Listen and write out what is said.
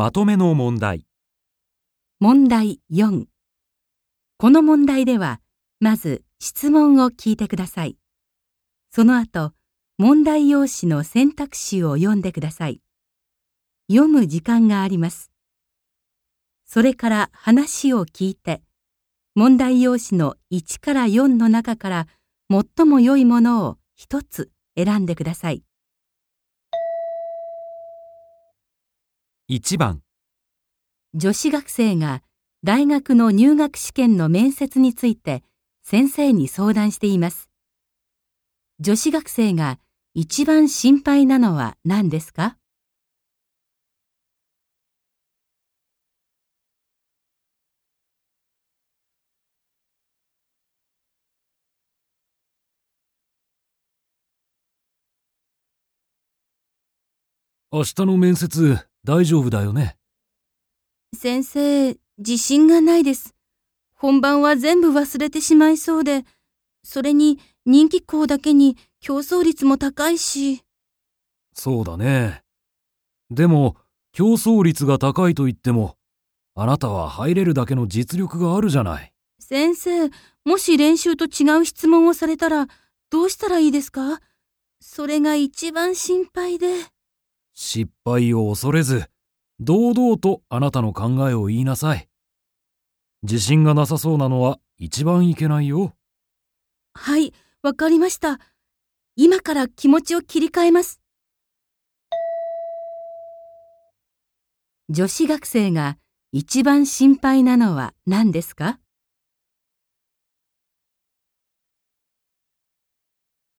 まとめの問題。問題4。この問題では、まず質問を聞いてください。その後、問題用紙の選択肢を読んでください。読む時間があります。それから話を聞いて、問題用紙の1から4の中から最も良いものを一つ選んでください。1番、女子学生が大学の入学試験の面接について先生に相談しています。女子学生が一番心配なのは何ですか？明日の面接大丈夫だよね？先生、自信がないです。本番は全部忘れてしまいそうで、それに人気校だけに競争率も高いし。そうだね。でも、競争率が高いと言っても、あなたは入れるだけの実力があるじゃない。先生、もし練習と違う質問をされたら、どうしたらいいですか？それが一番心配で。失敗を恐れず、堂々とあなたの考えを言いなさい。自信がなさそうなのは一番いけないよ。はい、わかりました。今から気持ちを切り替えます。女子学生が一番心配なのは何ですか？